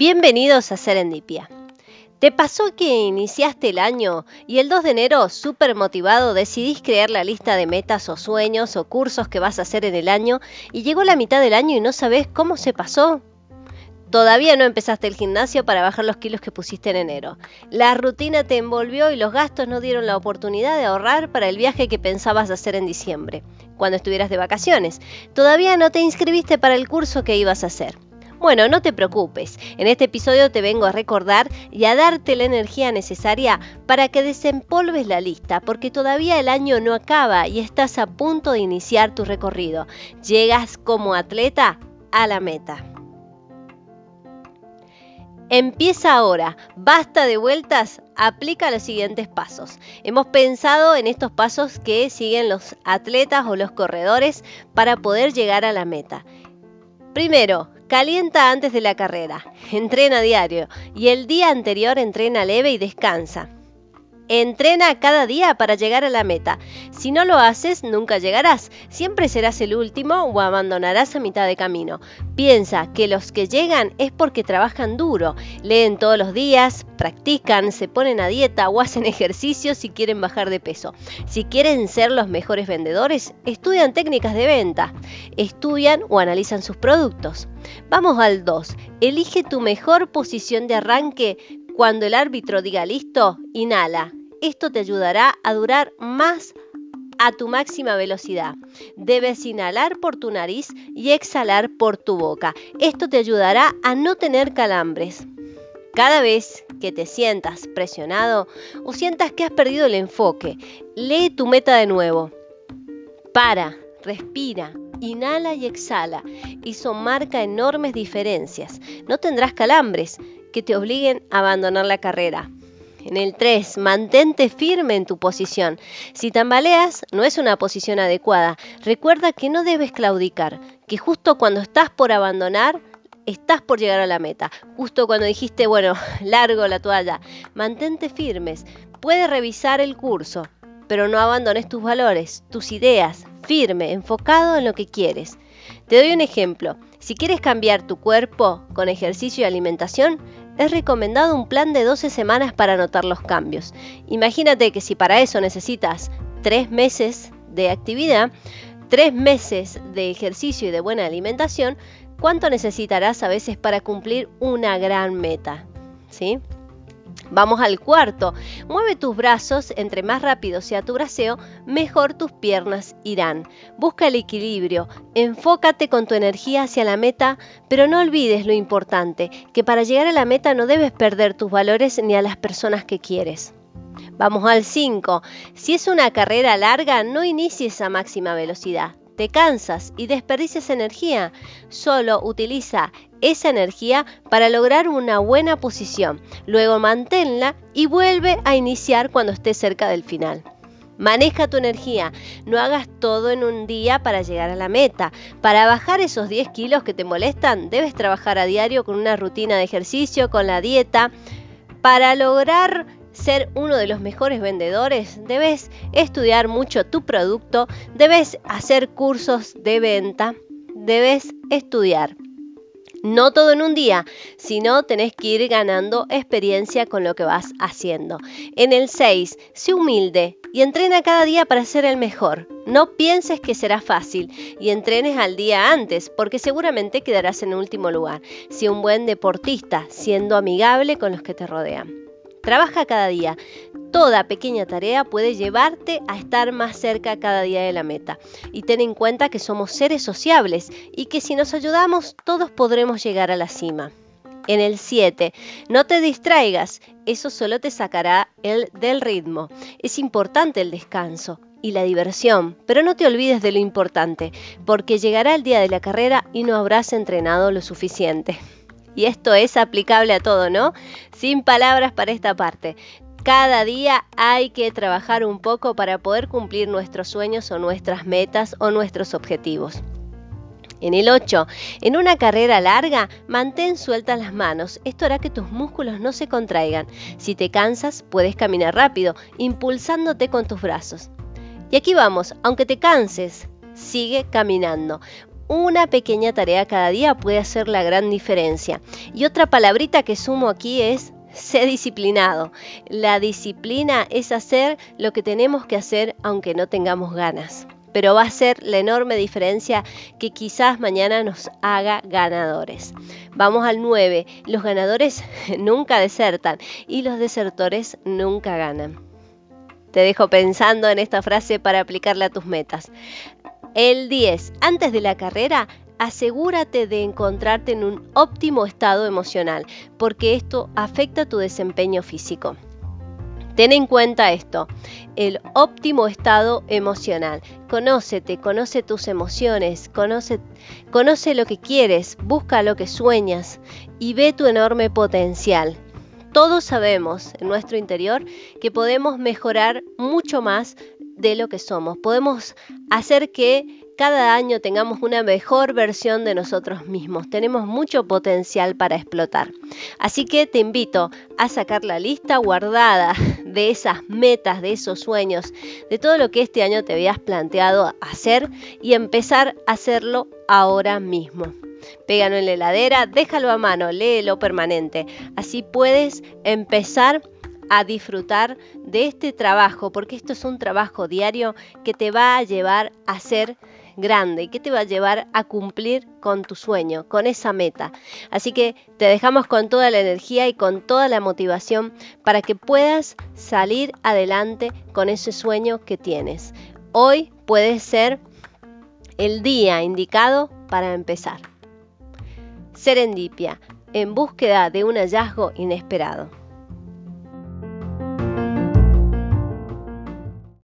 Bienvenidos a Serendipia. ¿Te pasó que iniciaste el año y el 2 de enero, súper motivado, decidís crear la lista de metas o sueños o cursos que vas a hacer en el año y llegó la mitad del año y no sabes cómo se pasó? Todavía no empezaste el gimnasio para bajar los kilos que pusiste en enero. La rutina te envolvió y los gastos no dieron la oportunidad de ahorrar para el viaje que pensabas hacer en diciembre, cuando estuvieras de vacaciones. Todavía no te inscribiste para el curso que ibas a hacer. Bueno, no te preocupes, en este episodio te vengo a recordar y a darte la energía necesaria para que desempolves la lista, porque todavía el año no acaba y estás a punto de iniciar tu recorrido. Llegas como atleta a la meta. Empieza ahora, basta de vueltas, aplica los siguientes pasos. Hemos pensado en estos pasos que siguen los atletas o los corredores para poder llegar a la meta. Primero, Calienta antes de la carrera, entrena diario y el día anterior entrena leve y descansa. Entrena cada día para llegar a la meta. Si no lo haces, nunca llegarás. Siempre serás el último o abandonarás a mitad de camino. Piensa que los que llegan es porque trabajan duro, leen todos los días, practican, se ponen a dieta o hacen ejercicio si quieren bajar de peso. Si quieren ser los mejores vendedores, estudian técnicas de venta, estudian o analizan sus productos. Vamos al 2. Elige tu mejor posición de arranque cuando el árbitro diga listo, inhala. Esto te ayudará a durar más a tu máxima velocidad. Debes inhalar por tu nariz y exhalar por tu boca. Esto te ayudará a no tener calambres. Cada vez que te sientas presionado o sientas que has perdido el enfoque, lee tu meta de nuevo. Para, respira, inhala y exhala. Eso marca enormes diferencias. No tendrás calambres que te obliguen a abandonar la carrera. En el 3, mantente firme en tu posición. Si tambaleas, no es una posición adecuada. Recuerda que no debes claudicar, que justo cuando estás por abandonar, estás por llegar a la meta. Justo cuando dijiste, bueno, largo la toalla. Mantente firmes. Puedes revisar el curso, pero no abandones tus valores, tus ideas, firme, enfocado en lo que quieres. Te doy un ejemplo. Si quieres cambiar tu cuerpo con ejercicio y alimentación, es recomendado un plan de 12 semanas para notar los cambios. Imagínate que si para eso necesitas 3 meses de actividad, 3 meses de ejercicio y de buena alimentación, ¿cuánto necesitarás a veces para cumplir una gran meta? ¿Sí? Vamos al cuarto. Mueve tus brazos, entre más rápido sea tu braceo, mejor tus piernas irán. Busca el equilibrio, enfócate con tu energía hacia la meta, pero no olvides lo importante, que para llegar a la meta no debes perder tus valores ni a las personas que quieres. Vamos al 5. Si es una carrera larga, no inicies a máxima velocidad te cansas y desperdicias energía. Solo utiliza esa energía para lograr una buena posición. Luego manténla y vuelve a iniciar cuando estés cerca del final. Maneja tu energía, no hagas todo en un día para llegar a la meta. Para bajar esos 10 kilos que te molestan, debes trabajar a diario con una rutina de ejercicio, con la dieta. Para lograr ser uno de los mejores vendedores, debes estudiar mucho tu producto, debes hacer cursos de venta, debes estudiar. No todo en un día, sino tenés que ir ganando experiencia con lo que vas haciendo. En el 6, sé humilde y entrena cada día para ser el mejor. No pienses que será fácil y entrenes al día antes, porque seguramente quedarás en último lugar. Sé un buen deportista, siendo amigable con los que te rodean. Trabaja cada día. Toda pequeña tarea puede llevarte a estar más cerca cada día de la meta. Y ten en cuenta que somos seres sociables y que si nos ayudamos todos podremos llegar a la cima. En el 7, no te distraigas, eso solo te sacará el del ritmo. Es importante el descanso y la diversión, pero no te olvides de lo importante, porque llegará el día de la carrera y no habrás entrenado lo suficiente. Y esto es aplicable a todo, ¿no? Sin palabras para esta parte. Cada día hay que trabajar un poco para poder cumplir nuestros sueños o nuestras metas o nuestros objetivos. En el 8, en una carrera larga, mantén sueltas las manos. Esto hará que tus músculos no se contraigan. Si te cansas, puedes caminar rápido, impulsándote con tus brazos. Y aquí vamos, aunque te canses, sigue caminando. una pequeña tarea cada día puede hacer la gran diferencia. Y otra palabrita que sumo aquí es sé disciplinado. La disciplina es hacer lo que tenemos que hacer aunque no tengamos ganas. Pero va a ser la enorme diferencia que quizás mañana nos haga ganadores. Vamos al 9. Los ganadores nunca desertan y los desertores nunca ganan. Te dejo pensando en esta frase para aplicarla a tus metas. El 10. Antes de la carrera, asegúrate de encontrarte en un óptimo estado emocional, porque esto afecta tu desempeño físico. Ten en cuenta esto, el óptimo estado emocional. Conócete, conoce tus emociones, conoce, conoce lo que quieres, busca lo que sueñas y ve tu enorme potencial. Todos sabemos en nuestro interior que podemos mejorar mucho más de lo que somos. Podemos hacer que cada año tengamos una mejor versión de nosotros mismos. Tenemos mucho potencial para explotar. Así que te invito a sacar la lista guardada de esas metas, de esos sueños, de todo lo que este año te habías planteado hacer y empezar a hacerlo ahora mismo. Pégalo en la heladera, déjalo a mano, léelo permanente. Así puedes empezar a disfrutar de este trabajo, porque esto es un trabajo diario que te va a llevar a ser grande y que te va a llevar a cumplir con tu sueño, con esa meta. Así que te dejamos con toda la energía y con toda la motivación para que puedas salir adelante con ese sueño que tienes. Hoy puede ser el día indicado para empezar. Serendipia, en búsqueda de un hallazgo inesperado.